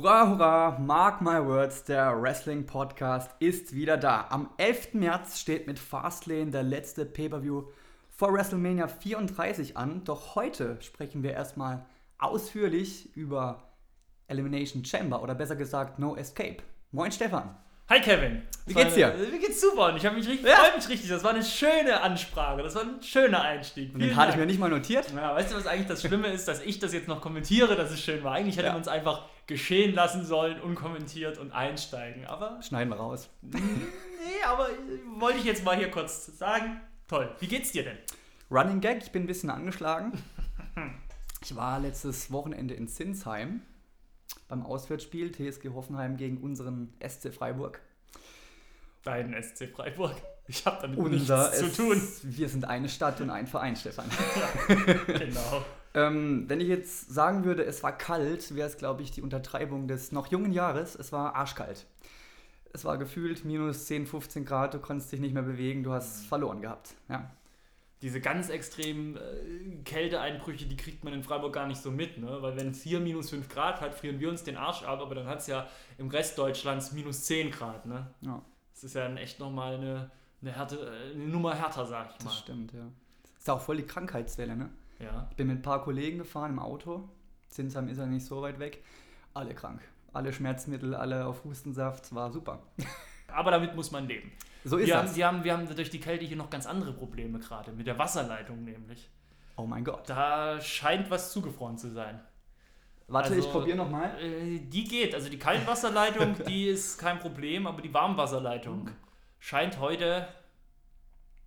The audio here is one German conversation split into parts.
Hurra, hurra, mark my words, der Wrestling Podcast ist wieder da. Am 11. März steht mit Fastlane der letzte Pay-Per-View vor WrestleMania 34 an. Doch heute sprechen wir erstmal ausführlich über Elimination Chamber oder besser gesagt No Escape. Moin Stefan. Hi Kevin. Wie geht's dir? Wie geht's super? Und ich habe mich richtig, Ja. freue mich richtig. Das war eine schöne Ansprache. Das war ein schöner Einstieg. Den hatte ich mir nicht mal notiert. Ja, weißt du, was eigentlich das Schlimme ist, dass ich das jetzt noch kommentiere, dass es schön war. Eigentlich hätte Ja. man es einfach geschehen lassen sollen, unkommentiert und einsteigen. Aber Schneiden wir raus. nee, aber äh, wollte ich jetzt mal hier kurz sagen. Toll. Wie geht's dir denn? Running Gag, ich bin ein bisschen angeschlagen. Ich war letztes Wochenende in Sinsheim beim Auswärtsspiel TSG Hoffenheim gegen unseren SC Freiburg. Dein SC Freiburg. Ich habe damit Unser nichts zu tun. Wir sind eine Stadt und ein Verein, Stefan. Genau. Ähm, wenn ich jetzt sagen würde, es war kalt, wäre es, glaube ich, die Untertreibung des noch jungen Jahres. Es war arschkalt. Es war gefühlt minus 10, 15 Grad, du konntest dich nicht mehr bewegen, du hast verloren gehabt. Ja. Diese ganz extremen äh, Kälteeinbrüche, die kriegt man in Freiburg gar nicht so mit, ne? Weil wenn es hier minus 5 Grad hat, frieren wir uns den Arsch ab, aber dann hat es ja im Rest Deutschlands minus 10 Grad, ne? ja, Das ist ja dann echt nochmal eine, eine, Härte, äh, eine Nummer härter, sag ich mal. das stimmt, ja. Ist auch voll die Krankheitswelle, ne? Ja. Ich bin mit ein paar Kollegen gefahren im Auto. Zinsheim ist ja nicht so weit weg. Alle krank. Alle Schmerzmittel, alle auf Hustensaft. War super. Aber damit muss man leben. So ist Wir haben, das. wir, haben, wir haben durch die Kälte hier noch ganz andere Probleme gerade, mit der Wasserleitung nämlich. Oh mein Gott. Da scheint was zugefroren zu sein. Warte, Also, ich probiere nochmal. Äh, die geht. Also die Kaltwasserleitung, die ist kein Problem, aber die Warmwasserleitung Hm. scheint heute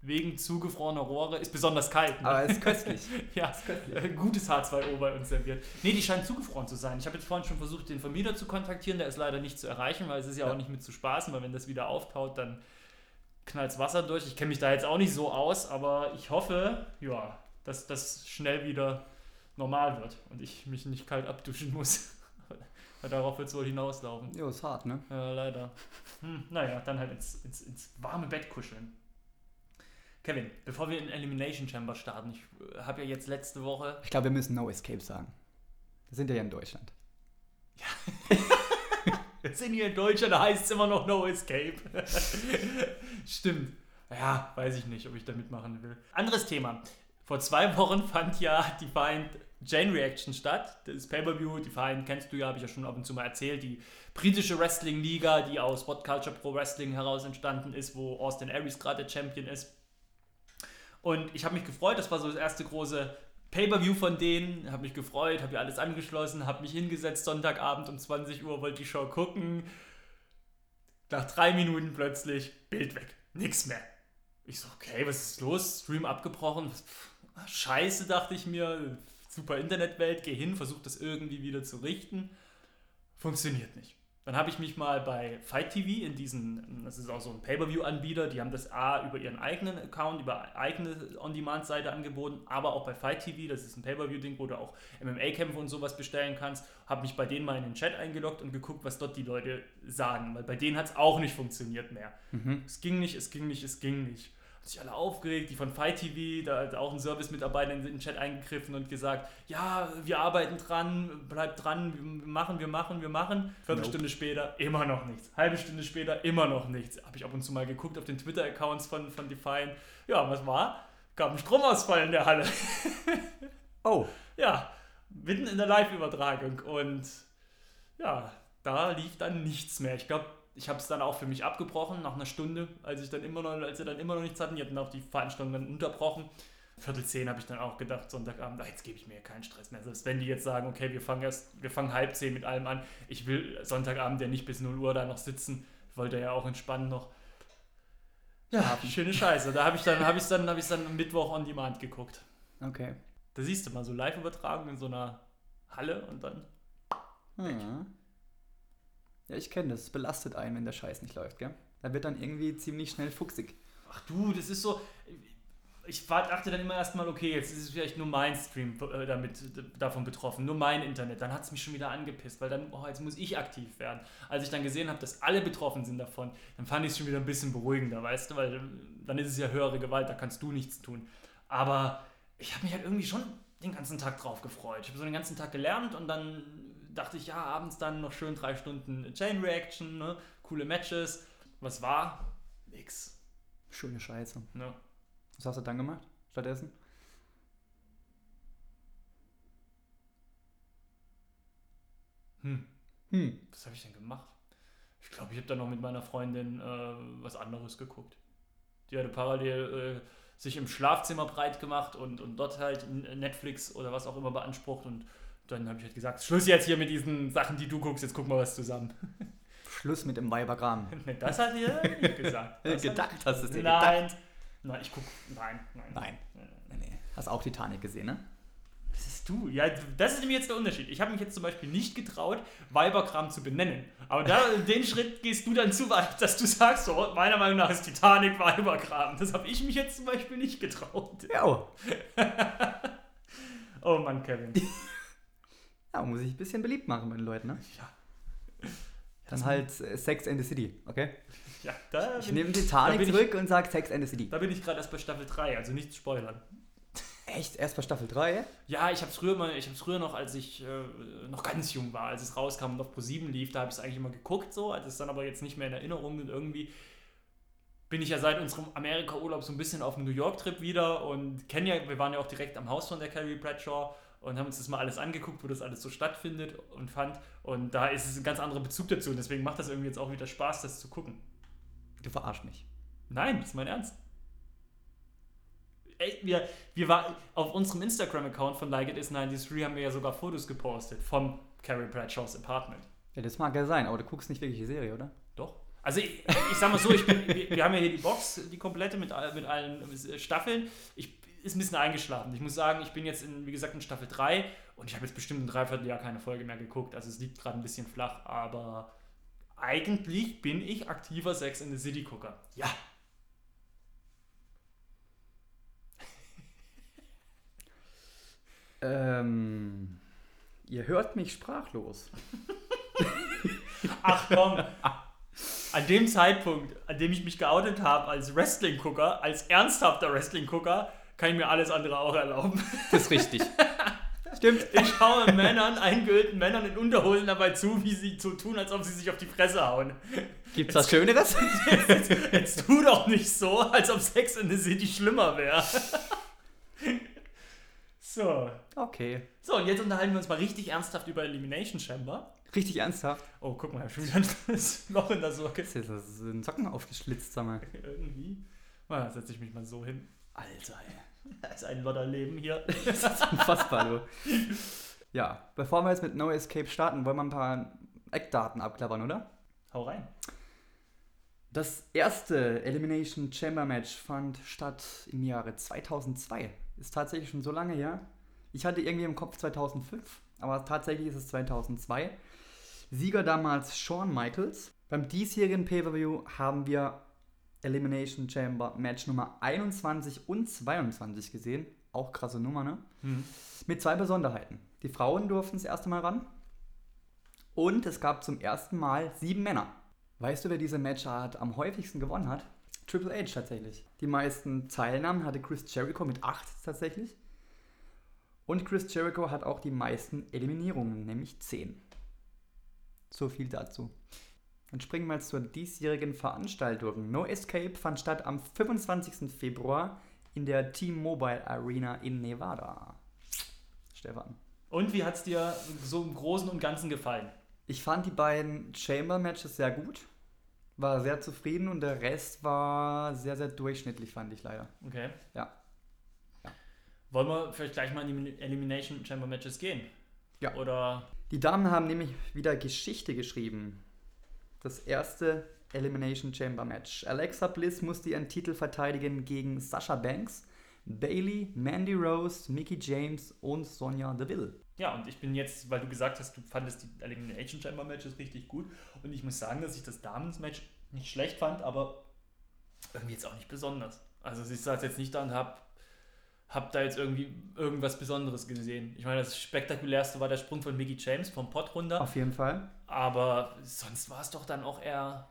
wegen zugefrorener Rohre, ist besonders kalt. Ne? Aber es ist köstlich. ja, ist köstlich. äh, gutes H2O bei uns serviert. Nee, die scheint zugefroren zu sein. Ich habe jetzt vorhin schon versucht, den Vermieter zu kontaktieren, der ist leider nicht zu erreichen, weil es ist ja, Ja. auch nicht mit zu spaßen, weil wenn das wieder auftaut, dann knallt Wasser durch. Ich kenne mich da jetzt auch nicht so aus, aber ich hoffe, ja, dass das schnell wieder normal wird und ich mich nicht kalt abduschen muss. Weil darauf wird es wohl hinauslaufen. Jo, ist hart, ne? Ja, leider. Hm, naja, dann halt ins, ins, ins warme Bett kuscheln. Kevin, bevor wir in Elimination Chamber starten, ich habe ja jetzt letzte Woche. Ich glaube, wir müssen No Escape sagen. Wir sind ja in Deutschland. Wir sind hier in Deutschland, da heißt es immer noch No Escape. Stimmt. Ja, weiß ich nicht, ob ich da mitmachen will. Anderes Thema. Vor zwei Wochen fand ja Defiant Jane Reaction statt. Das Pay-Per-View, Defiant kennst du ja, habe ich ja schon ab und zu mal erzählt. Die britische Wrestling-Liga, die aus What Culture Pro Wrestling heraus entstanden ist, wo Austin Aries gerade der Champion ist. Und ich habe mich gefreut, das war so das erste große Pay-Per-View von denen. Habe mich gefreut, habe ja alles angeschlossen, habe mich hingesetzt, Sonntagabend um 20 Uhr, wollte die Show gucken. Nach drei Minuten plötzlich, Bild weg, nix mehr. Ich so, okay, was ist los? Stream abgebrochen. Pff, Scheiße, dachte ich mir. Super Internetwelt, geh hin, versuch das irgendwie wieder zu richten. Funktioniert nicht. Dann habe ich mich mal bei Fight TV in diesen, das ist auch so ein Pay-Per-View-Anbieter, die haben das A über ihren eigenen Account, über eigene On-Demand-Seite angeboten, aber auch bei Fight TV, das ist ein Pay-Per-View-Ding, wo du auch MMA-Kämpfe und sowas bestellen kannst, habe mich bei denen mal in den Chat eingeloggt und geguckt, was dort die Leute sagen, weil bei denen hat es auch nicht funktioniert mehr. Es ging nicht, es ging nicht, es ging nicht. Sich alle aufgeregt, die von Fight TV, da hat auch ein Service-Mitarbeiter in den Chat eingegriffen und gesagt, ja, wir arbeiten dran, bleibt dran, wir machen, wir machen, wir machen. Viertelstunde später immer noch nichts. Halbe Stunde später immer noch nichts. Habe ich ab und zu mal geguckt auf den Twitter-Accounts von, von Define. Ja, was war? Gab einen Stromausfall in der Halle. Oh, Ja, mitten in der Live-Übertragung. Und ja, da lief dann nichts mehr. Ich glaube, ich habe es dann auch für mich abgebrochen nach einer Stunde, als ich dann immer noch, als sie dann immer noch nichts hatten. Die hatten auch die Veranstaltung dann unterbrochen. Viertel zehn habe ich dann auch gedacht, Sonntagabend, ah, jetzt gebe ich mir keinen Stress mehr. Selbst wenn die jetzt sagen, okay, wir fangen erst, wir fangen halb zehn mit allem an. Ich will Sonntagabend ja nicht bis 0 Uhr da noch sitzen. Ich wollte ja auch entspannen noch. Ja, schöne Scheiße. Da habe ich dann, habe ich dann, habe ich dann am Mittwoch on Demand geguckt. okay. Da siehst du mal so Live-Übertragung in so einer Halle und dann. Hm. Ja, ich kenne das. Es belastet einen, wenn der Scheiß nicht läuft, gell? Da wird dann irgendwie ziemlich schnell fuchsig. Ach du, das ist so. Ich dachte dann immer erstmal, okay, jetzt ist es vielleicht nur mein Stream äh, damit, davon betroffen, nur mein Internet. Dann hat es mich schon wieder angepisst, weil dann, oh, jetzt muss ich aktiv werden. Als ich dann gesehen habe, dass alle betroffen sind davon, dann fand ich es schon wieder ein bisschen beruhigender, weißt du, weil äh, dann ist es ja höhere Gewalt, da kannst du nichts tun. Aber ich habe mich halt irgendwie schon den ganzen Tag drauf gefreut. Ich habe so den ganzen Tag gelernt und dann dachte ich, ja, abends dann noch schön drei Stunden Chain Reaction, ne? coole Matches. Was war? Nix. Schöne Scheiße. Ne? Was hast du dann gemacht stattdessen? Hm. Hm. Was habe ich denn gemacht? Ich glaube, ich habe dann noch mit meiner Freundin äh, was anderes geguckt. Die hatte parallel äh, sich im Schlafzimmer breit gemacht und, und dort halt Netflix oder was auch immer beansprucht. Und dann habe ich halt gesagt, Schluss jetzt hier mit diesen Sachen, die du guckst, jetzt gucken wir was zusammen. Schluss mit dem Weiberkram. Nee, das hat ihr gesagt. Das gedacht hast du es dir Nein. Nein, ich gucke. Nein, nein. Nein. nein. Nee. Hast auch Titanic gesehen, ne? Das ist du. Ja, das ist nämlich jetzt der Unterschied. Ich habe mich jetzt zum Beispiel nicht getraut, Weiberkram zu benennen. Aber da, den Schritt gehst du dann zu weit, dass du sagst, so, meiner Meinung nach ist Titanic Weiberkram. Das habe ich mich jetzt zum Beispiel nicht getraut. Ja. oh. Oh Mann, Kevin. Ja, muss ich ein bisschen beliebt machen bei den Leuten, ne? Ja. Dann halt äh, Sex and the City, okay? Ja, da Ich bin, nehme da Titanic ich- zurück und sag Sex and the City. da bin ich gerade erst bei Staffel 3, also nichts spoilern. Echt? Erst bei Staffel 3? Ja, ich habe es früher mal, ich habe früher noch, als ich äh, noch ganz jung war, als es rauskam und auf Pro7 lief, da habe ich es eigentlich immer geguckt so, als es dann aber jetzt nicht mehr in Erinnerung und irgendwie bin ich ja seit unserem Amerika-Urlaub so ein bisschen auf dem New York-Trip wieder und kennen ja, wir waren ja auch direkt am Haus von der Carrie Bradshaw und haben uns das mal alles angeguckt, wo das alles so stattfindet und fand und da ist es ein ganz anderer Bezug dazu und deswegen macht das irgendwie jetzt auch wieder Spaß, das zu gucken. Du verarsch mich. Nein, das ist mein Ernst. Ey, wir, wir war, auf unserem Instagram-Account von Like It Is 93 haben wir ja sogar Fotos gepostet von Carrie Bradshaws Apartment. Ja, das mag ja sein, aber du guckst nicht wirklich die Serie, oder? Doch. Also ich, ich sag mal so, ich wir, wir haben ja hier die Box, die komplette mit, mit allen Staffeln. Ich ist ein bisschen eingeschlafen. Ich muss sagen, ich bin jetzt in, wie gesagt, in Staffel 3 und ich habe jetzt bestimmt ein Dreivierteljahr keine Folge mehr geguckt. Also es liegt gerade ein bisschen flach, aber eigentlich bin ich aktiver Sex in the City Gucker. Ja. Ähm, ihr hört mich sprachlos. Ach komm. An dem Zeitpunkt, an dem ich mich geoutet habe als Wrestling-Gucker, als ernsthafter Wrestling-Gucker, kann ich mir alles andere auch erlauben. Das ist richtig. Stimmt. Ich schaue Männern, eingeölten Männern in Unterhosen dabei zu, wie sie so tun, als ob sie sich auf die Fresse hauen. Gibt's was Schöneres? Jetzt tu doch nicht so, als ob Sex in the City schlimmer wäre. So. Okay. So, und jetzt unterhalten wir uns mal richtig ernsthaft über Elimination Chamber. Richtig ernsthaft. Oh, guck mal, schon wieder das Loch in der Socke. Jetzt ist das ein Socken aufgeschlitzt, sag mal. Irgendwie. Mal setze ich mich mal so hin. Alter, ey. Da ist ein Lodderleben hier. Das ist unfassbar, du. Ja, bevor wir jetzt mit No Escape starten, wollen wir ein paar Eckdaten abklappern, oder? Hau rein. Das erste Elimination Chamber Match fand statt im Jahre 2002. Ist tatsächlich schon so lange her. Ich hatte irgendwie im Kopf 2005, aber tatsächlich ist es 2002. Sieger damals Shawn Michaels. Beim diesjährigen Pay-Per-View haben wir Elimination Chamber Match Nummer 21 und 22 gesehen. Auch krasse Nummer, ne? Mit zwei Besonderheiten. Die Frauen durften das erste Mal ran. Und es gab zum ersten Mal sieben Männer. Weißt du, wer diese Matchart am häufigsten gewonnen hat? Triple H tatsächlich. Die meisten Teilnahmen hatte Chris Jericho mit acht tatsächlich. Und Chris Jericho hat auch die meisten Eliminierungen, nämlich zehn. So viel dazu. Dann springen wir zur diesjährigen Veranstaltung. No Escape fand statt am 25. Februar in der T-Mobile Arena in Nevada. Stefan. Und wie hat es dir so im Großen und Ganzen gefallen? Ich fand die beiden Chamber-Matches sehr gut. War sehr zufrieden und der Rest war sehr, sehr durchschnittlich, fand ich leider. Okay. Ja. Wollen wir vielleicht gleich mal in die Elimination Chamber Matches gehen? Ja. Oder. Die Damen haben nämlich wieder Geschichte geschrieben. Das erste Elimination Chamber Match. Alexa Bliss musste ihren Titel verteidigen gegen Sasha Banks, Bailey, Mandy Rose, Mickey James und Sonja Deville. Ja, und ich bin jetzt, weil du gesagt hast, du fandest die Elimination Chamber Matches richtig gut. Und ich muss sagen, dass ich das Damens-Match nicht schlecht fand, aber irgendwie jetzt auch nicht besonders. Also ich saß jetzt nicht da und hab, hab da jetzt irgendwie irgendwas Besonderes gesehen. Ich meine, das spektakulärste war der Sprung von Mickey James vom Pott runter. Auf jeden Fall. Aber sonst war es doch dann auch eher.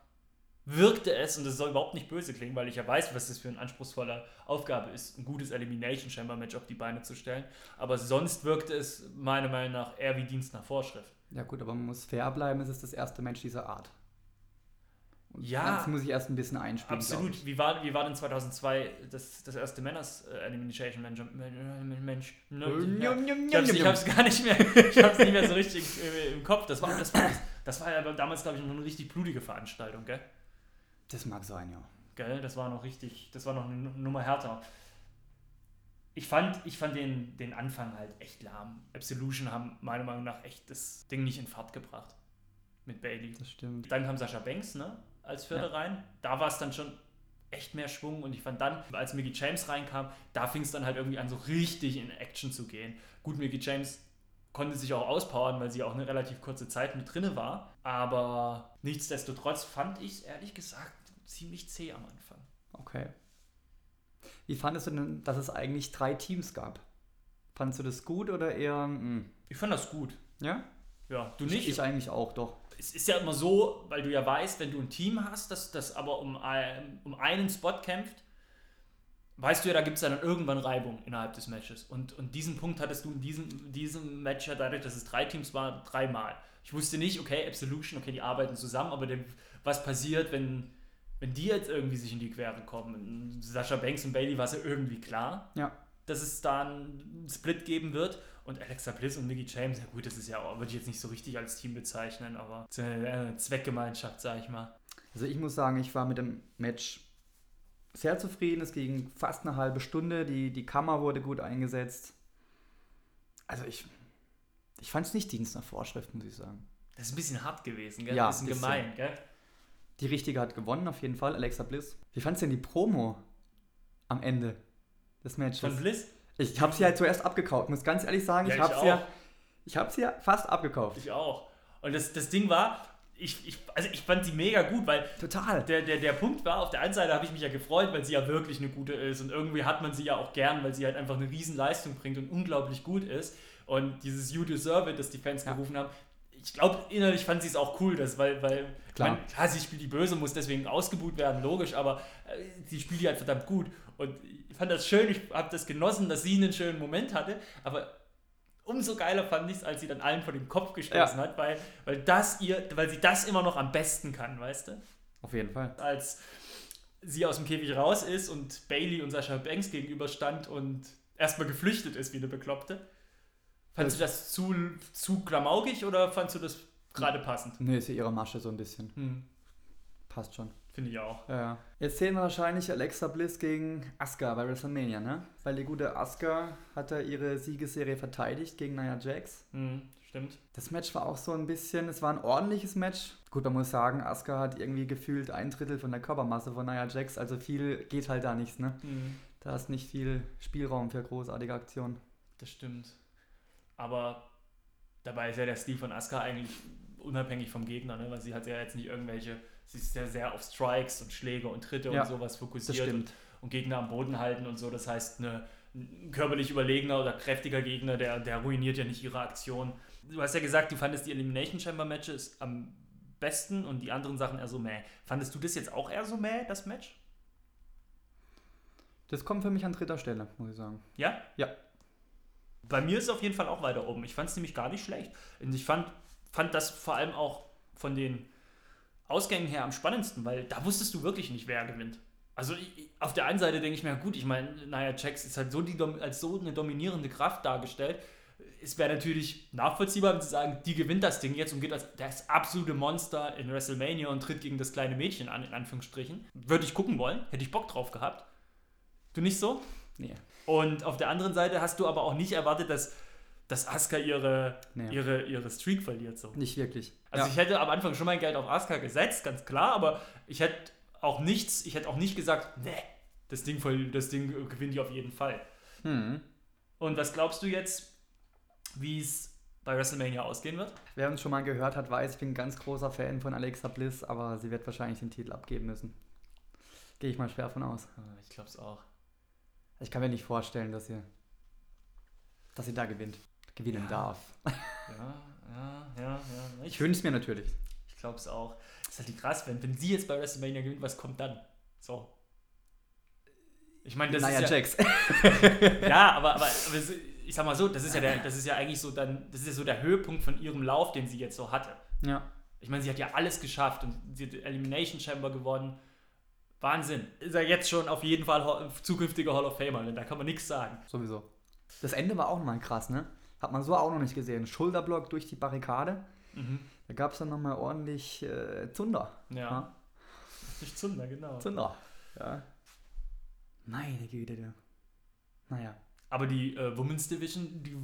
Wirkte es, und das soll überhaupt nicht böse klingen, weil ich ja weiß, was das für eine anspruchsvolle Aufgabe ist, ein gutes Elimination Chamber Match auf die Beine zu stellen. Aber sonst wirkte es meiner Meinung nach eher wie Dienst nach Vorschrift. Ja gut, aber man muss fair bleiben, es ist das erste Match dieser Art. Und Ja. Das muss ich erst ein bisschen einspielen. Absolut. Wie war, wie war denn 2002 das, das erste Männers äh, Elimination Mensch? Mensch ne, ja. Ich hab's, ich hab's gar nicht mehr, ich hab's nicht mehr so richtig im Kopf. Das war, das war, das war ja damals, glaube ich, noch eine richtig blutige Veranstaltung, gell? Das mag sein, ja. Gell? Das war noch richtig, das war noch eine Nummer härter. Ich fand, ich fand den, den Anfang halt echt lahm. Absolution haben meiner Meinung nach echt das Ding nicht in Fahrt gebracht. Mit Bailey. Das stimmt. Dann kam Sascha Banks, ne? Als Vierte Ja. rein. Da war es dann schon echt mehr Schwung und ich fand dann, als Mickey James reinkam, da fing es dann halt irgendwie an, so richtig in Action zu gehen. Gut, Mickey James konnte sich auch auspowern, weil sie auch eine relativ kurze Zeit mit drinne war. Aber nichtsdestotrotz fand ich es ehrlich gesagt ziemlich zäh am Anfang. Okay. Wie fandest du denn, dass es eigentlich drei Teams gab? Fandest du das gut oder eher. mm, Ich fand das gut. Ja? Ja, du Ich, nicht? ich eigentlich auch, doch. es ist ja immer so, weil du ja weißt, wenn du ein Team hast, das, das aber um, um einen Spot kämpft, weißt du ja, da gibt es dann irgendwann Reibung innerhalb des Matches. Und, und diesen Punkt hattest du in diesem, diesem Match ja dadurch, dass es drei Teams war, dreimal. Ich wusste nicht, okay, Absolution, okay, die arbeiten zusammen, aber dem, was passiert, wenn, wenn die jetzt irgendwie sich in die Quere kommen? Sascha Banks und Bailey war es ja irgendwie klar Ja. dass es da einen Split geben wird. Und Alexa Bliss und Mickey James, ja gut, das ist ja auch, würde ich jetzt nicht so richtig als Team bezeichnen, aber eine Zweckgemeinschaft, sag ich mal. Also ich muss sagen, ich war mit dem Match sehr zufrieden. Es ging fast eine halbe Stunde. Die, die Kammer wurde gut eingesetzt. Also ich, ich fand es nicht Dienst nach Vorschrift, muss ich sagen. Das ist ein bisschen hart gewesen, gell? Ja, ein bisschen bisschen. gemein, gell? Die Richtige hat gewonnen, auf jeden Fall, Alexa Bliss. Wie fandst du denn die Promo am Ende des Matches? Von Bliss? Ich habe sie halt zuerst abgekauft, muss ganz ehrlich sagen. Ja, ich habe sie, ja, ich hab sie ja fast abgekauft. Ich auch. Und das, das Ding war, ich, ich, also ich fand sie mega gut, weil Total. der, der, der Punkt war, auf der einen Seite habe ich mich ja gefreut, weil sie ja wirklich eine gute ist und irgendwie hat man sie ja auch gern, weil sie halt einfach eine riesen Leistung bringt und unglaublich gut ist. Und dieses You Deserve It, das die Fans Ja. gerufen haben, ich glaube, innerlich fand sie es auch cool, dass, weil, weil Klar. Man, klar, sie spielt die Böse, muss deswegen ausgebuht werden, logisch, aber äh, sie spielt die halt verdammt gut. Und ich fand das schön, ich habe das genossen, dass sie einen schönen Moment hatte, aber umso geiler fand ich es, als sie dann allen vor den Kopf gestoßen hat, weil, weil, das ihr, weil sie das immer noch am besten kann, weißt du? Auf jeden Fall. als sie aus dem Käfig raus ist und Bailey und Sascha Banks gegenüberstand und erstmal geflüchtet ist wie eine Bekloppte. Fandest du das zu, zu klamaukig oder fandst du das gerade passend? Nee, ist ja ihre Masche so ein bisschen. Hm, Passt schon. Finde ich auch. Ja. Jetzt sehen wir wahrscheinlich Alexa Bliss gegen Asuka bei WrestleMania, ne? Weil die gute Asuka hat ja ihre Siegesserie verteidigt gegen Nia Jax. Hm, stimmt. Das Match war auch so ein bisschen, es war ein ordentliches Match. Gut, man muss sagen, Asuka hat irgendwie gefühlt ein Drittel von der Körpermasse von Nia Jax, also viel geht halt da nichts, ne? Hm, Da ist nicht viel Spielraum für großartige Aktionen. das stimmt. Aber dabei ist ja der Stil von Asuka eigentlich unabhängig vom Gegner, ne? weil sie hat ja jetzt nicht irgendwelche, sie ist ja sehr auf Strikes und Schläge und Tritte Ja, und sowas fokussiert und und Gegner am Boden halten und so. Das heißt, eine, ein körperlich überlegener oder kräftiger Gegner, der, der ruiniert ja nicht ihre Aktion. Du hast ja gesagt, du fandest die Elimination Chamber Matches am besten und die anderen Sachen eher so mäh. Fandest du das jetzt auch eher so mäh, das Match? Das kommt für mich an dritter Stelle, muss ich sagen. Ja? Ja. Bei mir ist es auf jeden Fall auch weiter oben. Ich fand es nämlich gar nicht schlecht. Und ich fand, fand das vor allem auch von den Ausgängen her am spannendsten, weil da wusstest du wirklich nicht, wer gewinnt. Also ich, auf der einen Seite denke ich mir, gut, ich meine, Nia Jax ist halt so die, als so eine dominierende Kraft dargestellt. Es wäre natürlich nachvollziehbar, wenn sie sagen, die gewinnt das Ding jetzt und geht als das absolute Monster in WrestleMania und tritt gegen das kleine Mädchen an, in Anführungsstrichen. Würde ich gucken wollen, hätte ich Bock drauf gehabt. Du nicht so? Nee. Und auf der anderen Seite hast du aber auch nicht erwartet, dass, dass Asuka ihre, Nee. ihre, ihre Streak verliert. So. Nicht wirklich. Also ja. ich hätte am Anfang schon mein Geld auf Asuka gesetzt, ganz klar, aber ich hätte auch nichts, ich hätte auch nicht gesagt, nee, das Ding, voll, das Ding gewinnt die auf jeden Fall. hm. Und was glaubst du jetzt, wie es bei WrestleMania ausgehen wird? Wer uns schon mal gehört hat, weiß, ich bin ein ganz großer Fan von Alexa Bliss, aber sie wird wahrscheinlich den Titel abgeben müssen. Gehe ich mal schwer von aus. Ich glaube es auch. Ich kann mir nicht vorstellen, dass sie, dass sie da gewinnt. Gewinnen Ja. darf. Ja, ja, ja, ja. Ich Ich, wünsche es mir natürlich. ich glaube es auch. Das ist halt die krass, wenn, wenn sie jetzt bei WrestleMania gewinnt, was kommt dann? So. Ich meine, das Nia ist ja, Jax. Ja, aber, aber, aber ich sag mal so, das ist ja der, das ist ja eigentlich so dann, das ist ja so der Höhepunkt von ihrem Lauf, den sie jetzt so hatte. Ja. Ich meine, sie hat ja alles geschafft und sie hat Elimination Chamber gewonnen. Wahnsinn. Ist ja jetzt schon auf jeden Fall zukünftiger Hall of Famer, da kann man nichts sagen. Sowieso. Das Ende war auch nochmal krass, ne? Hat man so auch noch nicht gesehen. Schulterblock durch die Barrikade. Da gab es dann nochmal ordentlich äh, Zunder. Ja. Nicht Zunder, genau. Zunder. Ja. Meine Güte, du. Naja. Aber die äh, Women's Division, die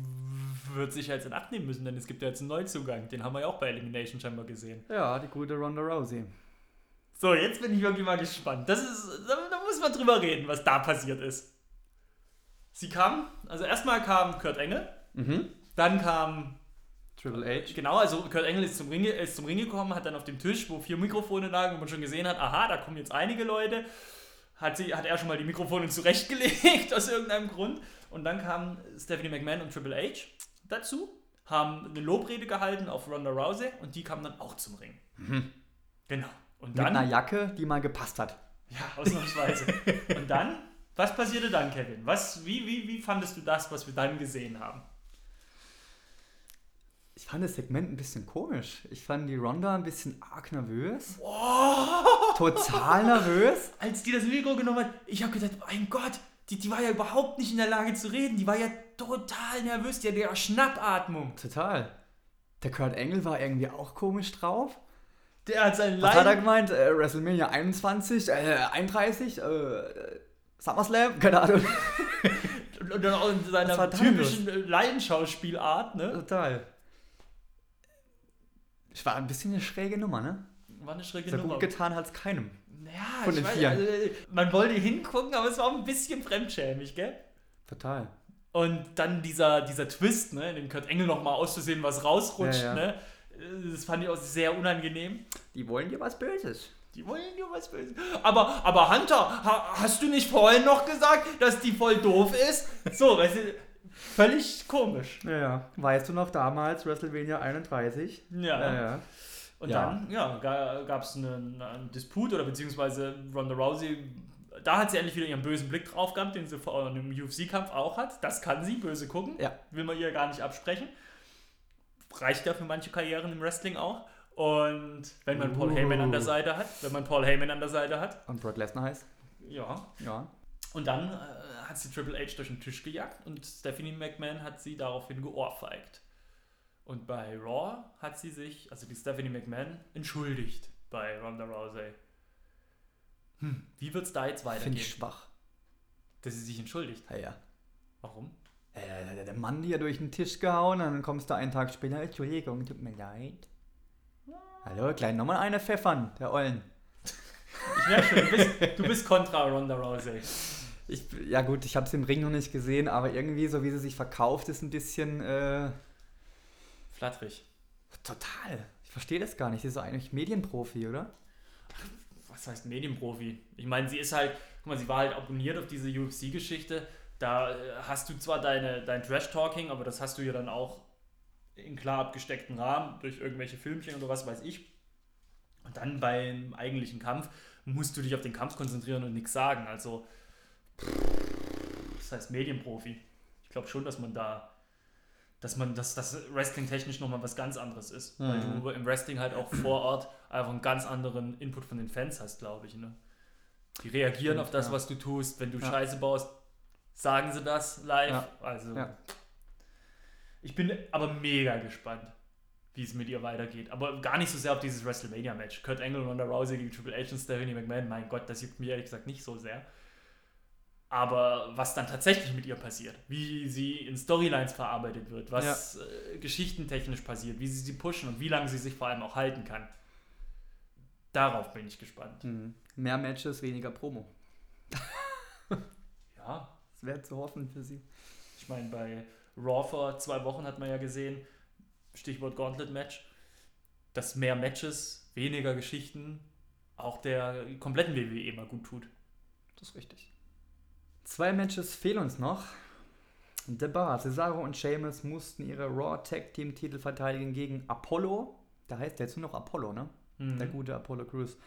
wird sich jetzt in Acht nehmen müssen, denn es gibt ja jetzt einen Neuzugang. Den haben wir ja auch bei Elimination Chamber gesehen. Ja, die gute Ronda Rousey. So, jetzt bin ich wirklich mal gespannt. Das ist, da, da muss man drüber reden, was da passiert ist. Sie kam, also erstmal kam Kurt Engel, Mhm. dann kam Triple H. Genau, also Kurt Engel ist zum, Ring, ist zum Ring gekommen, hat dann auf dem Tisch, wo vier Mikrofone lagen, wo man schon gesehen hat, aha, da kommen jetzt einige Leute, hat, sie, hat er schon mal die Mikrofone zurechtgelegt aus irgendeinem Grund. Und dann kamen Stephanie McMahon und Triple H dazu, haben eine Lobrede gehalten auf Ronda Rousey und die kamen dann auch zum Ring. Genau. Und Mit einer Jacke, die mal gepasst hat. ja, ausnahmsweise. und dann, was passierte dann, Kevin? Was, wie, wie, wie fandest du das, was wir dann gesehen haben? Ich fand das Segment ein bisschen komisch. Ich fand die Ronda ein bisschen arg nervös. Total nervös. als die das Mikro genommen hat, ich habe gedacht, mein Gott, die, die war ja überhaupt nicht in der Lage zu reden. Die war ja total nervös, die hatte ja Schnappatmung. Total. Der Kurt Engel war irgendwie auch komisch drauf. Der hat seinen Was hat er gemeint? Äh, WrestleMania 21, äh, 31, äh, SummerSlam? Keine Ahnung. Und, dann auch in seiner typischen Laienschauspielart, ne? Total. Ich war ein bisschen eine schräge Nummer, ne? War eine schräge Nummer. gut getan hat's keinem. Ja, von ich den weiß, Vieren. also, äh, man wollte hingucken, aber es war ein bisschen fremdschämig, gell? Total. Und dann dieser, dieser Twist, ne, in dem Kurt Engel nochmal auszusehen, was rausrutscht, Ja, ja. ne? Das fand ich auch sehr unangenehm. Die wollen dir was Böses. Die wollen nur was Böses. Aber, aber Hunter, ha, hast du nicht vorhin noch gesagt, dass die voll doof ist? So, weißt du, völlig komisch. Ja, ja. Weißt du noch damals, WrestleMania 31? Ja. Ja, ja. Und Ja. dann, ja, gab es einen, einen Disput oder beziehungsweise Ronda Rousey, da hat sie endlich wieder ihren bösen Blick drauf gehabt, den sie vor einem UFC-Kampf auch hat. Das kann sie, böse gucken. Ja. Will man ihr gar nicht absprechen. Reicht ja für manche Karrieren im Wrestling auch. Und wenn man Paul Uh. Heyman an der Seite hat, wenn man Paul Heyman an der Seite hat, Und Brock Lesnar heißt? ja, Ja. Und dann äh, hat sie Triple H durch den Tisch gejagt und Stephanie McMahon hat sie daraufhin geohrfeigt. Und bei Raw hat sie sich, also die Stephanie McMahon, entschuldigt bei Ronda Rousey. Hm, wie wird es da jetzt Finde weitergehen? ich schwach. Dass sie sich entschuldigt. Ja, ja. Warum? Äh, der- Mann dir durch den Tisch gehauen, dann kommst du einen Tag später, Entschuldigung, tut mir leid. Hallo, gleich nochmal eine pfeffern, der Ollen. Ich merke schon, du bist, du bist kontra Ronda Rousey. Ich, ja gut, ich habe es im Ring noch nicht gesehen, aber irgendwie, so wie sie sich verkauft, ist ein bisschen äh, Flatterig. total. Ich verstehe das gar nicht. Sie ist doch eigentlich Medienprofi, oder? was heißt Medienprofi? Ich meine, sie ist halt, guck mal, sie war halt abonniert auf diese UFC-Geschichte. Da äh, hast du zwar deine, dein Trash-Talking, aber das hast du ja dann auch in klar abgesteckten Rahmen durch irgendwelche Filmchen oder was weiß ich. Und dann beim eigentlichen Kampf musst du dich auf den Kampf konzentrieren und nichts sagen. Also, das heißt Medienprofi. Ich glaube schon, dass man da, dass man, dass das Wrestling technisch nochmal was ganz anderes ist. Weil Mhm. du im Wrestling halt auch vor Ort einfach einen ganz anderen Input von den Fans hast, glaube ich. Ne? Die reagieren Stimmt, auf das, ja. was du tust. Wenn du Ja. Scheiße baust, sagen sie das live. Ja. Also, ich bin aber mega gespannt, wie es mit ihr weitergeht. Aber gar nicht so sehr auf dieses WrestleMania-Match. Kurt Angle und Ronda Rousey gegen Triple H und Stephanie McMahon, mein Gott, das juckt mir ehrlich gesagt nicht so sehr. Aber was dann tatsächlich mit ihr passiert, wie sie in Storylines verarbeitet wird, was äh, geschichtentechnisch passiert, wie sie sie pushen und wie lange sie sich vor allem auch halten kann. Darauf bin ich gespannt. Mhm. Mehr Matches, weniger Promo. Ja, Das wäre zu hoffen für sie. ich meine, bei Raw vor zwei Wochen hat man ja gesehen, Stichwort Gauntlet-Match, dass mehr Matches, weniger Geschichten auch der kompletten WWE mal gut tut. Das ist richtig. Zwei Matches fehlen uns noch. The Bar, Cesaro und Sheamus mussten ihre Raw Tag Team Titel verteidigen gegen Apollo. Da heißt der jetzt nur noch Apollo, ne? Mhm. Der gute Apollo Crews.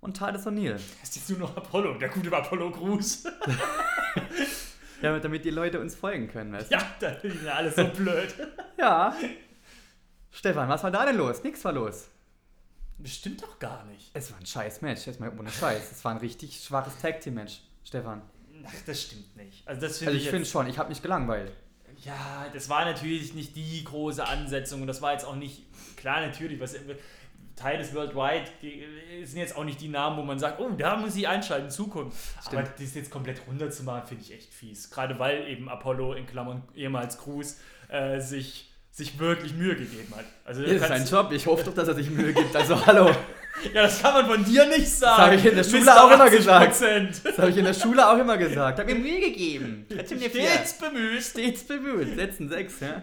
Und Titus O'Neil. ist jetzt nur noch Apollo, der gute Apollo Crews. Ja, damit die Leute uns folgen können, weißt du? Ja, das ist ja alles so blöd. Ja. Stefan, was war da denn los? Nix war los. Das stimmt doch gar nicht. Es war ein scheiß Match, jetzt mal ohne Scheiß. Es war ein richtig schwaches Tag Team Match, Stefan. Ach, das stimmt nicht. Also das finde Also ich, ich finde schon, ich habe mich gelangweilt. Ja, das war natürlich nicht die große Ansetzung und das war jetzt auch nicht, klar natürlich, was Teil des Worldwide sind jetzt auch nicht die Namen, wo man sagt, oh, da muss ich einschalten, Zukunft. Aber Stimmt. das jetzt komplett runterzumachen, finde ich echt fies. Gerade weil eben Apollo in Klammern ehemals Cruz äh, sich, sich wirklich Mühe gegeben hat. Also Das ist sein Job, ich hoffe doch, dass er sich Mühe gibt. Also hallo, Ja, das kann man von dir nicht sagen. hab ich in der Schule auch immer gesagt. 80%. das habe ich in der Schule auch immer gesagt. Hab mir Mühe gegeben. Mir vier. Stets bemüht. Stets bemüht. Setzen sechs, ja.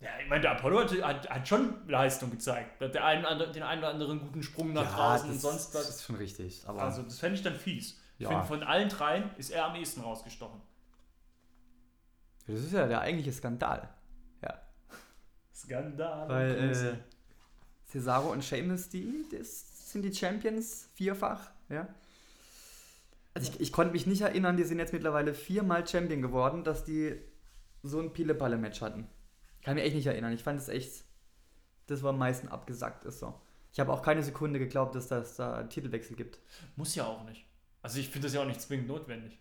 Ja, ich meine, der Apollo hat, hat, hat schon Leistung gezeigt. Der einen, den einen oder anderen guten Sprung nach draußen und sonst das was. ist schon richtig. Aber Also, das fände ich dann fies. Ich Ja. finde, von allen dreien ist er am ehesten rausgestochen. das ist ja der eigentliche Skandal. Ja. Skandal. Weil äh, Cesaro und Sheamus, die das sind die Champions, vierfach, ja. Also ich, ich konnte mich nicht erinnern, die sind jetzt mittlerweile viermal Champion geworden, dass die so ein Pille-Palle-Match hatten. Kann mich echt nicht erinnern. Ich fand es echt, das war am meisten abgesackt ist so. Ich habe auch keine Sekunde geglaubt, dass das da einen Titelwechsel gibt. Muss ja auch nicht. Also, ich finde das ja auch nicht zwingend notwendig.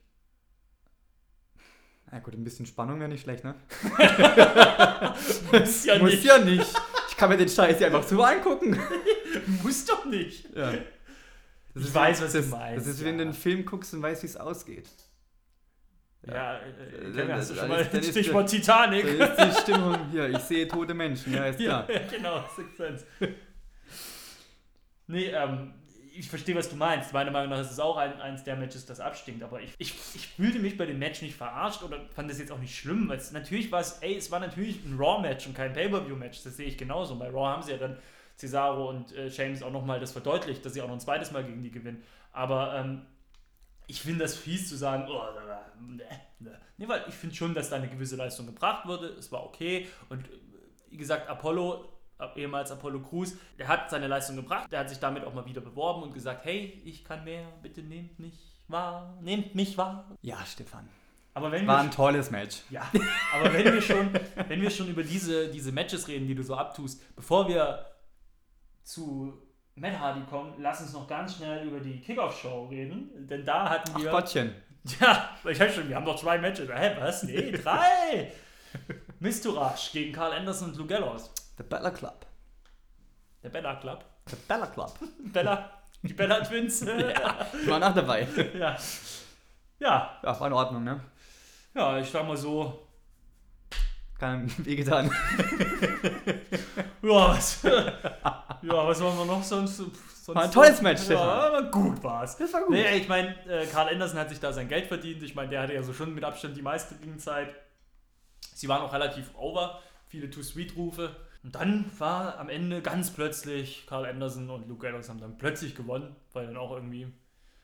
Na gut, ein bisschen Spannung wäre nicht schlecht, ne? Muss ja Muss nicht. ja nicht. Ich kann mir den Scheiß ja einfach so angucken. Muss doch nicht. Ja. Das Ich ist weiß, was du das, meinst, Das ist, wenn du ja. einen Film guckst und weißt, wie es ausgeht. Ja, äh, Äh, äh, hast du dann schon ist- mal dann ist- Stichwort Titanic. Dann ist die Stimmung hier. Ich sehe tote Menschen, ja, ist Ja, klar. genau, Sixth Sense. nee, ähm, ich verstehe, was du meinst. Meiner Meinung nach ist es auch ein, eins der Matches, das abstinkt. Aber ich, ich, ich fühlte mich bei dem Match nicht verarscht oder fand das jetzt auch nicht schlimm. Weil es, natürlich war es, ey, es war natürlich ein Raw-Match und kein Pay-Per-View-Match. Das sehe ich genauso. Bei Raw haben sie ja dann Cesaro und äh, James auch nochmal das verdeutlicht, dass sie auch noch ein zweites Mal gegen die gewinnen. Aber ähm, ich finde das fies zu sagen, oh, ne, ne. Nee, weil ich finde schon, dass da eine gewisse Leistung gebracht wurde. Es war okay. Und äh, wie gesagt, Apollo, äh, ehemals Apollo Crews, der hat seine Leistung gebracht. Der hat sich damit auch mal wieder beworben und gesagt, hey, ich kann mehr, bitte nehmt mich wahr, nehmt mich wahr. Ja, Stefan. Aber wenn War ein tolles Match. ja, aber wenn wir schon, wenn wir schon über diese, diese Matches reden, die du so abtust, bevor wir zu Matt Hardy kommen, lass uns noch ganz schnell über die Kickoff-Show reden. Denn da hatten Ach wir. Gottchen. Ja, ich hab schon, wir haben doch zwei Matches. Hä, was? Nee, drei! Mistourage gegen Carl Anderson und Lou Gallows. The Bella Club. Der Bella Club. The Bella Club. Bella, die Bella Twins. ja. Ich war auch dabei. ja. Ja, Ja, war in Ordnung, ne? ja, ich sag mal so. Kein wehgetan. Ja, was, ja, was wollen wir noch sonst? sonst War ein tolles Match, ja, Stefan. aber gut war's. Das war gut. Nee, ich meine, äh, Carl Anderson hat sich da sein Geld verdient. Ich meine, der hatte ja so schon mit Abstand die meiste Ringzeit. Sie waren auch relativ over, viele Too-Sweet-Rufe. Und dann war am Ende ganz plötzlich Carl Anderson und Luke Gallows haben dann plötzlich gewonnen, weil dann auch irgendwie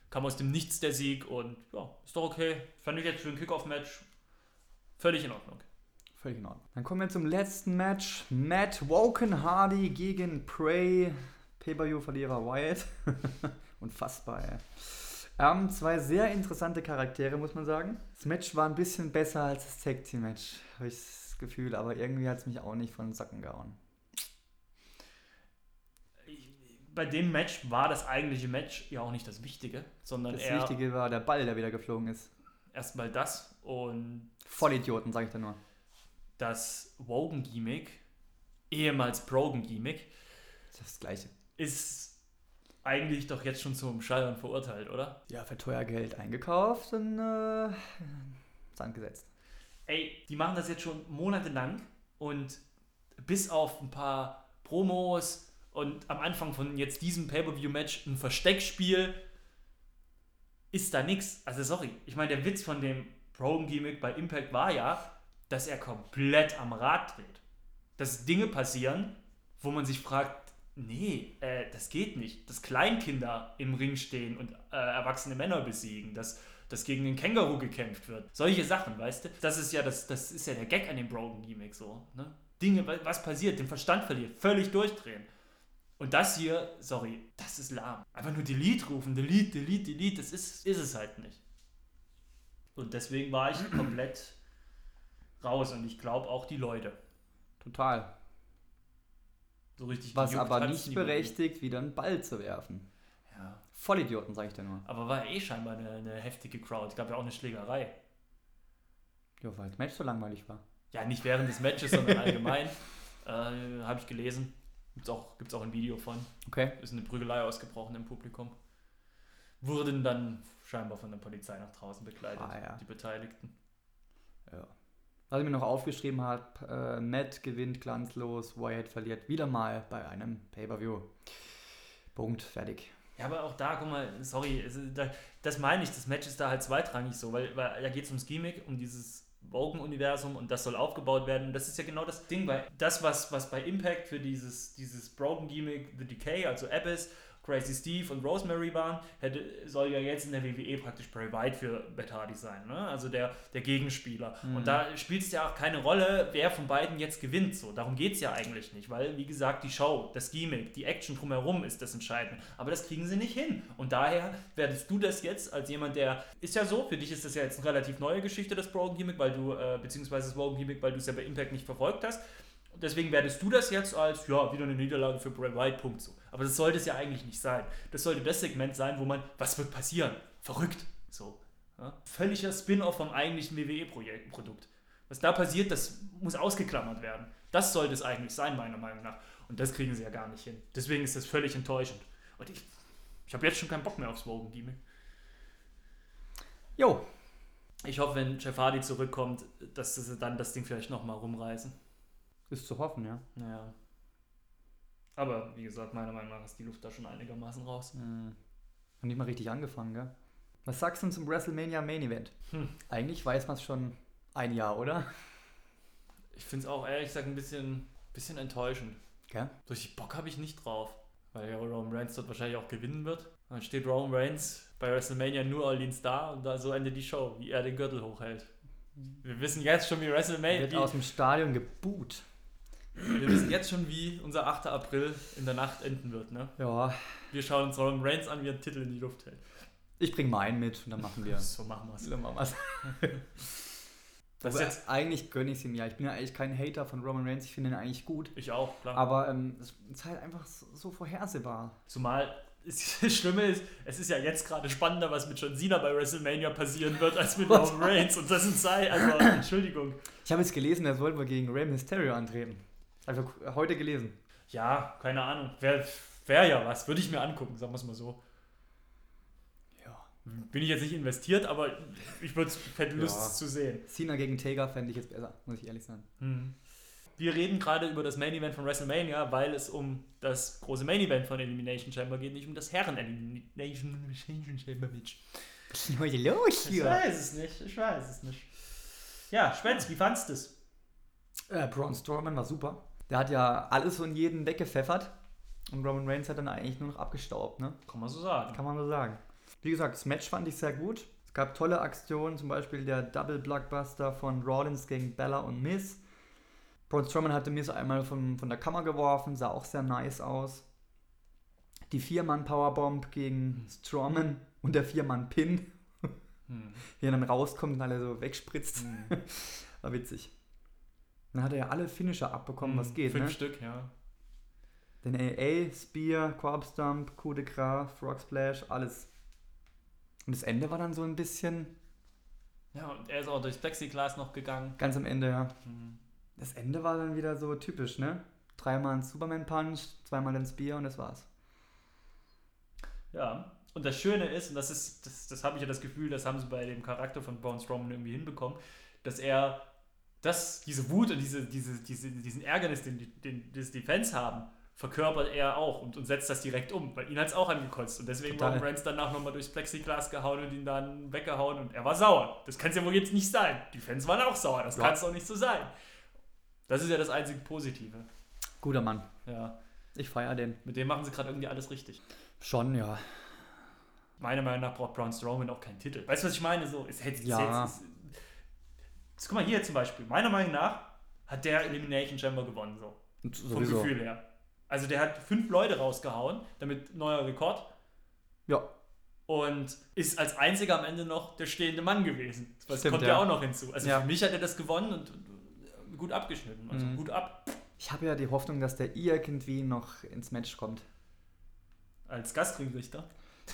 kam aus dem Nichts der Sieg und ja, ist doch okay. Fand ich jetzt für ein Kickoff-Match völlig in Ordnung. Völlig in Ordnung. Dann kommen wir zum letzten Match. Matt Woken Hardy gegen Prey. Pay-Per-View-Verlierer Wyatt. Unfassbar, ey. Ähm, zwei sehr interessante Charaktere, muss man sagen. Das Match war ein bisschen besser als das Tag Team Match, habe ich das Gefühl, aber irgendwie hat es mich auch nicht von den Socken gehauen. Bei dem Match war das eigentliche Match ja auch nicht das Wichtige, sondern Das eher Wichtige war der Ball, der wieder geflogen ist. erstmal das und Vollidioten, sage ich da nur. das Wogan-Gimmick, ehemals Brogan-Gimmick, Das ist das Gleiche. ist eigentlich doch jetzt schon zum Scheitern verurteilt, oder? Ja, für teuer Geld eingekauft und äh, Sand gesetzt. Ey, die machen das jetzt schon monatelang und bis auf ein paar Promos und am Anfang von jetzt diesem Pay-Per-View-Match ein Versteckspiel ist da nichts. Also sorry, ich meine, der Witz von dem Brogan-Gimmick bei Impact war ja, dass er komplett am Rad dreht. Dass Dinge passieren, wo man sich fragt, nee, äh, das geht nicht. Dass Kleinkinder im Ring stehen und äh, erwachsene Männer besiegen, dass, dass gegen den Känguru gekämpft wird. Solche Sachen, weißt du? Das ist ja, das, das ist ja der Gag an dem Brogan-Gimmick so. Ne? Dinge, wa- was passiert, den Verstand verliert, völlig durchdrehen. Und das hier, sorry, das ist lahm. Einfach nur Delete rufen, Delete, Delete, Delete, das ist, ist es halt nicht. Und deswegen war ich komplett raus und ich glaube auch die Leute. Total. So richtig Was aber nicht berechtigt, wieder einen Ball zu werfen. Vollidioten, sag ich dir nur. Aber war eh scheinbar eine, eine heftige Crowd. Es gab ja auch eine Schlägerei. Ja, weil das Match so langweilig war. Ja, nicht während des Matches, sondern allgemein. Äh, Habe ich gelesen. Gibt es auch, gibt's auch ein Video von. Okay. Ist eine Prügelei ausgebrochen im Publikum. Wurden dann scheinbar von der Polizei nach draußen begleitet, Ah, ja. die Beteiligten. Ja. Was ich mir noch aufgeschrieben habe, äh, Matt gewinnt glanzlos, Wyatt verliert wieder mal bei einem Pay-Per-View. Punkt, fertig. Ja, aber auch da, guck mal, sorry, das meine ich, das Match ist da halt zweitrangig so, weil, weil da geht es ums Gimmick, um dieses Broken-Universum und das soll aufgebaut werden. Und das ist ja genau das Ding, weil das, was, was bei Impact für dieses, dieses Broken-Gimmick, The Decay, also Abyss, Crazy Steve und Rosemary waren, hätte, soll ja jetzt in der WWE praktisch Bray White für Matt Hardy sein, ne? also der, der Gegenspieler. Mhm. Und da spielt es ja auch keine Rolle, wer von beiden jetzt gewinnt. So. Darum geht es ja eigentlich nicht, weil, wie gesagt, die Show, das Gimmick, die Action drumherum ist das Entscheidende. Aber das kriegen sie nicht hin. Und daher werdest du das jetzt als jemand, der, ist ja so, für dich ist das ja jetzt eine relativ neue Geschichte, das Broken Gimmick, weil du, äh, beziehungsweise das Broken Gimmick, weil du es ja bei Impact nicht verfolgt hast. Und deswegen werdest du das jetzt als, ja, wieder eine Niederlage für Bray White, Punkt so. Aber das sollte es ja eigentlich nicht sein. Das sollte das Segment sein, wo man, was wird passieren? Verrückt. So. Ja? Völliger Spin-off vom eigentlichen WWE-Produkt. Was da passiert, das muss ausgeklammert werden. Das sollte es eigentlich sein, meiner Meinung nach. Und das kriegen sie ja gar nicht hin. Deswegen ist das völlig enttäuschend. Und ich, ich habe jetzt schon keinen Bock mehr aufs Wogen Gimmick. Jo, Ich hoffe, wenn Jeff Hardy zurückkommt, dass sie dann das Ding vielleicht nochmal rumreißen. Ist zu hoffen, ja. Naja. Aber wie gesagt, meiner Meinung nach ist die Luft da schon einigermaßen raus. Hm. Noch nicht mal richtig angefangen, gell? Was sagst du zum WrestleMania Main Event? Hm. Eigentlich weiß man es schon ein Jahr, oder? Ich finde es auch ehrlich gesagt ein bisschen, bisschen enttäuschend. Gell? So richtig Bock habe ich nicht drauf. Weil ja Roman Reigns dort wahrscheinlich auch gewinnen wird. Dann steht Roman Reigns bei WrestleMania nur Orleans da und da so endet die Show, wie er den Gürtel hochhält. Wir wissen jetzt schon, wie WrestleMania. Wird aus dem Stadion geboot. Wir wissen jetzt schon, wie unser 8. April in der Nacht enden wird. Ne? Ja, Wir schauen uns Roman Reigns an, wie er den Titel in die Luft hält. ich bring meinen mit und dann machen wir. So machen wir es. Dann machen wir's. Das ist jetzt. eigentlich gönne ich es ihm ja. Ich bin ja eigentlich kein Hater von Roman Reigns. Ich finde ihn eigentlich gut. Ich auch, klar. Aber ähm, es ist halt einfach so, vorhersehbar. Zumal das Schlimme ist, es ist ja jetzt gerade spannender, was mit John Cena bei WrestleMania passieren wird, als mit Roman Reigns. Und das sind zwei, also Entschuldigung. Ich habe jetzt gelesen, er soll wohl gegen Rey Mysterio antreten. Ich heute gelesen. Ja, keine Ahnung. Wäre wär ja was. Würde ich mir angucken, sagen wir es mal so. Ja. Bin ich jetzt nicht investiert, aber ich würde hätte Lust Ja. es zu sehen. Cena gegen Taker fände ich jetzt besser, muss ich ehrlich sagen. Wir reden gerade über das Main Event von WrestleMania, weil es um das große Main Event von Elimination Chamber geht, nicht um das Herren Elimination Chamber Match. Was ist heute los Ich weiß es nicht, ich weiß es nicht. Ja, Schwänz, wie fandst du es? Äh, Braun Strowman war super. Der hat ja alles und jeden weggepfeffert. Und Roman Reigns hat dann eigentlich nur noch abgestaubt, ne? Kann man so sagen. Kann man so sagen. Wie gesagt, das Match fand ich sehr gut. Es gab tolle Aktionen, zum Beispiel der Double Blockbuster von Rollins gegen Bella und Miz. Braun Strowman hatte Miz einmal von, von der Kammer geworfen, sah auch sehr nice aus. Die Viermann-Powerbomb gegen Strowman und der Viermann-Pin, Hm. wie er dann rauskommt und alle so wegspritzt. Hm. War witzig. Dann hat er ja alle Finisher abbekommen, was geht, Fünf ne? Stück, ja. Den AA, Spear, Corp Stomp, Coup de Gras, Frog Splash, alles. Und das Ende war dann so ein bisschen, Ja, und er ist auch durchs Plexiglas noch gegangen. ganz am Ende, ja. Hm. Das Ende war dann wieder so typisch, ne? Dreimal ein Superman Punch, zweimal den Spear und das war's. Ja, und das Schöne ist, und das ist, das, das habe ich ja das Gefühl, das haben sie bei dem Charakter von Braun Strowman irgendwie hinbekommen, dass er das, diese Wut und diese, diese, diese, diesen Ärgernis, den, die- den, den die Fans haben, verkörpert er auch und, und setzt das direkt um, weil ihn hat es auch angekotzt und deswegen Total. Roman Reigns danach nochmal durchs Plexiglas gehauen und ihn dann weggehauen und er war sauer. Das kann es ja wohl jetzt nicht sein. Die Fans waren auch sauer, das Ja. kann es doch nicht so sein. Das ist ja das einzige Positive. Guter Mann. Ja, Ich feier den. mit dem machen sie gerade irgendwie alles richtig. Schon, ja. Meiner Meinung nach braucht Braun Strowman auch keinen Titel. Weißt du, was ich meine? So, es hätte Ja. jetzt, es, guck mal hier zum Beispiel. Meiner Meinung nach hat der Elimination Chamber gewonnen, so. Und Vom sowieso. Gefühl her. Also der hat fünf Leute rausgehauen, damit neuer Rekord. Ja. und ist als einziger am Ende noch der stehende Mann gewesen. Das Stimmt, kommt ja. ja. auch noch hinzu. Also Ja. für mich hat er das gewonnen und und gut abgeschnitten. Also Mhm. gut ab. Ich habe ja die Hoffnung, dass der irgendwie noch ins Match kommt. Als Gastringrichter.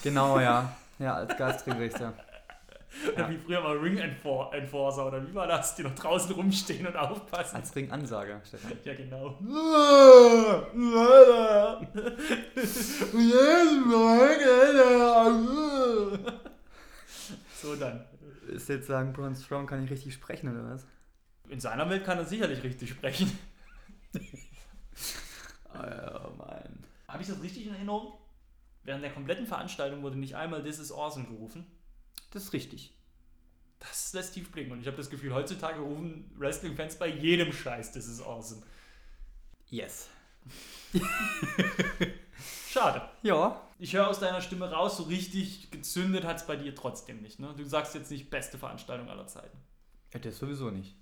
Genau, ja. Ja, als Gastringrichter. Oder wie früher mal Ring Enfor Enforcer oder wie war das? Die noch draußen rumstehen und aufpassen. Als Ringansager, Stefan. ja, genau. so dann. Ist jetzt sagen, Braun Strong kann nicht richtig sprechen, oder was? In seiner Welt kann er sicherlich richtig sprechen. Oh Mann. Habe ich das richtig in Erinnerung? Während der kompletten Veranstaltung wurde nicht einmal This is awesome gerufen. Das ist richtig. Das lässt tief blicken. Und ich habe das Gefühl, heutzutage rufen Wrestling-Fans bei jedem Scheiß This is awesome. Yes. Schade. Ja. Ich höre aus deiner Stimme raus, so richtig gezündet hat es bei dir trotzdem nicht. Ne? Du sagst jetzt nicht beste Veranstaltung aller Zeiten. ja. Das sowieso nicht.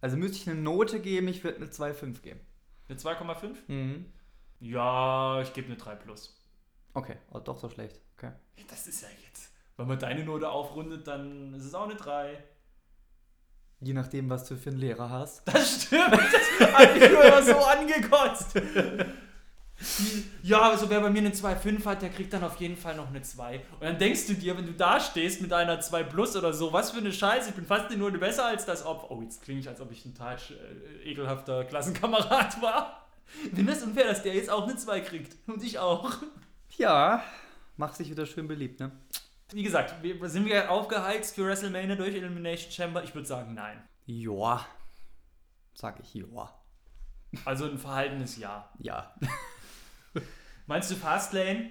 Also müsste ich eine Note geben, ich würde eine 2,5 geben. Eine 2,5? Mhm. Ja, ich gebe eine 3 plus. Okay, oh, doch so schlecht. Okay. Das ist ja jetzt. Wenn man deine Note aufrundet, dann ist es auch eine 3. Je nachdem, was du für einen Lehrer hast. Das stimmt. Das hat mich nur immer so angekotzt. Ja, also wer bei mir eine 2,5 hat, der kriegt dann auf jeden Fall noch eine 2. Und dann denkst du dir, wenn du da stehst mit einer 2 plus oder so, was für eine Scheiße, ich bin fast eine Note besser als das Opfer. Oh, jetzt klinge ich, als ob ich ein total äh, ekelhafter Klassenkamerad war. Bin das unfair, dass der jetzt auch eine 2 kriegt? Und ich auch. Ja, macht sich wieder schön beliebt, ne? Wie gesagt, wir, sind wir aufgeheizt für WrestleMania durch Elimination Chamber? Ich würde sagen, nein. Joa. Sag ich joa. Also ein verhaltenes Ja. Ja. Meinst du, Fastlane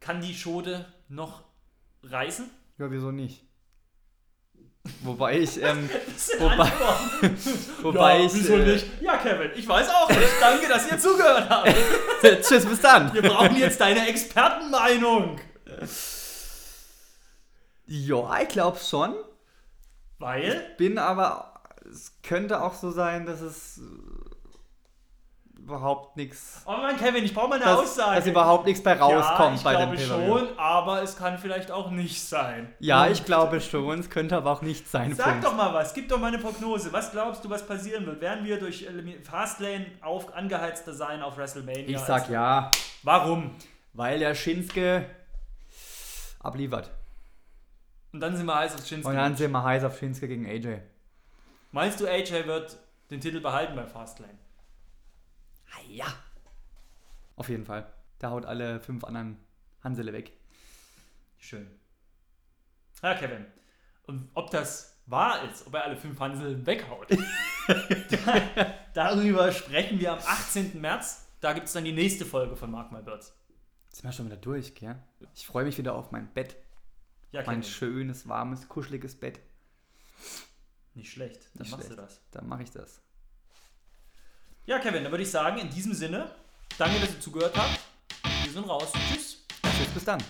kann die Schode noch reißen? Ja, wieso nicht? Wobei ich, ähm, Das sind Wobei- wobei ja, ich. wieso äh, nicht? Ja, Kevin, ich weiß auch nicht. Danke, dass ihr zugehört habt. Tschüss, bis dann. Wir brauchen jetzt deine Expertenmeinung. Ja, ich glaube schon. Weil? Bin aber, es könnte auch so sein, dass es äh, überhaupt nichts, Oh Mann, Kevin, ich brauche mal eine dass, Aussage. dass überhaupt nichts bei ja, rauskommt ich bei dem glaube Pay-Per-View. schon, aber es kann vielleicht auch nicht sein. Ja, ich glaube schon, es könnte aber auch nicht sein. Sag Punkt. doch mal was, gib doch mal eine Prognose. Was glaubst du, was passieren wird? Werden wir durch Elimin- Fastlane auf, angeheizter sein auf WrestleMania? Ich sag ja, Warum? weil der Shinsuke abliefert. Und dann sind wir heiß auf Shinsuke. Und dann sind wir heiß auf Shinsuke gegen AJ. Meinst du, AJ wird den Titel behalten bei Fastlane? Ah, ja. Auf jeden Fall. Der haut alle fünf anderen Hansele weg. Schön. Ja, Kevin. Und ob das wahr ist, ob er alle fünf Hanseln weghaut, da, darüber sprechen wir am 18. März. Da gibt es dann die nächste Folge von Mark My Birds. Jetzt sind wir schon wieder durch, gell? Ich freue mich wieder auf mein Bett. Ja, Mein schönes, warmes, kuscheliges Bett. Nicht schlecht. Dann Nicht machst schlecht. du das. Dann mache ich das. Ja, Kevin, dann würde ich sagen, in diesem Sinne, danke, dass ihr zugehört habt. Wir sind raus. Tschüss. Tschüss, bis dann.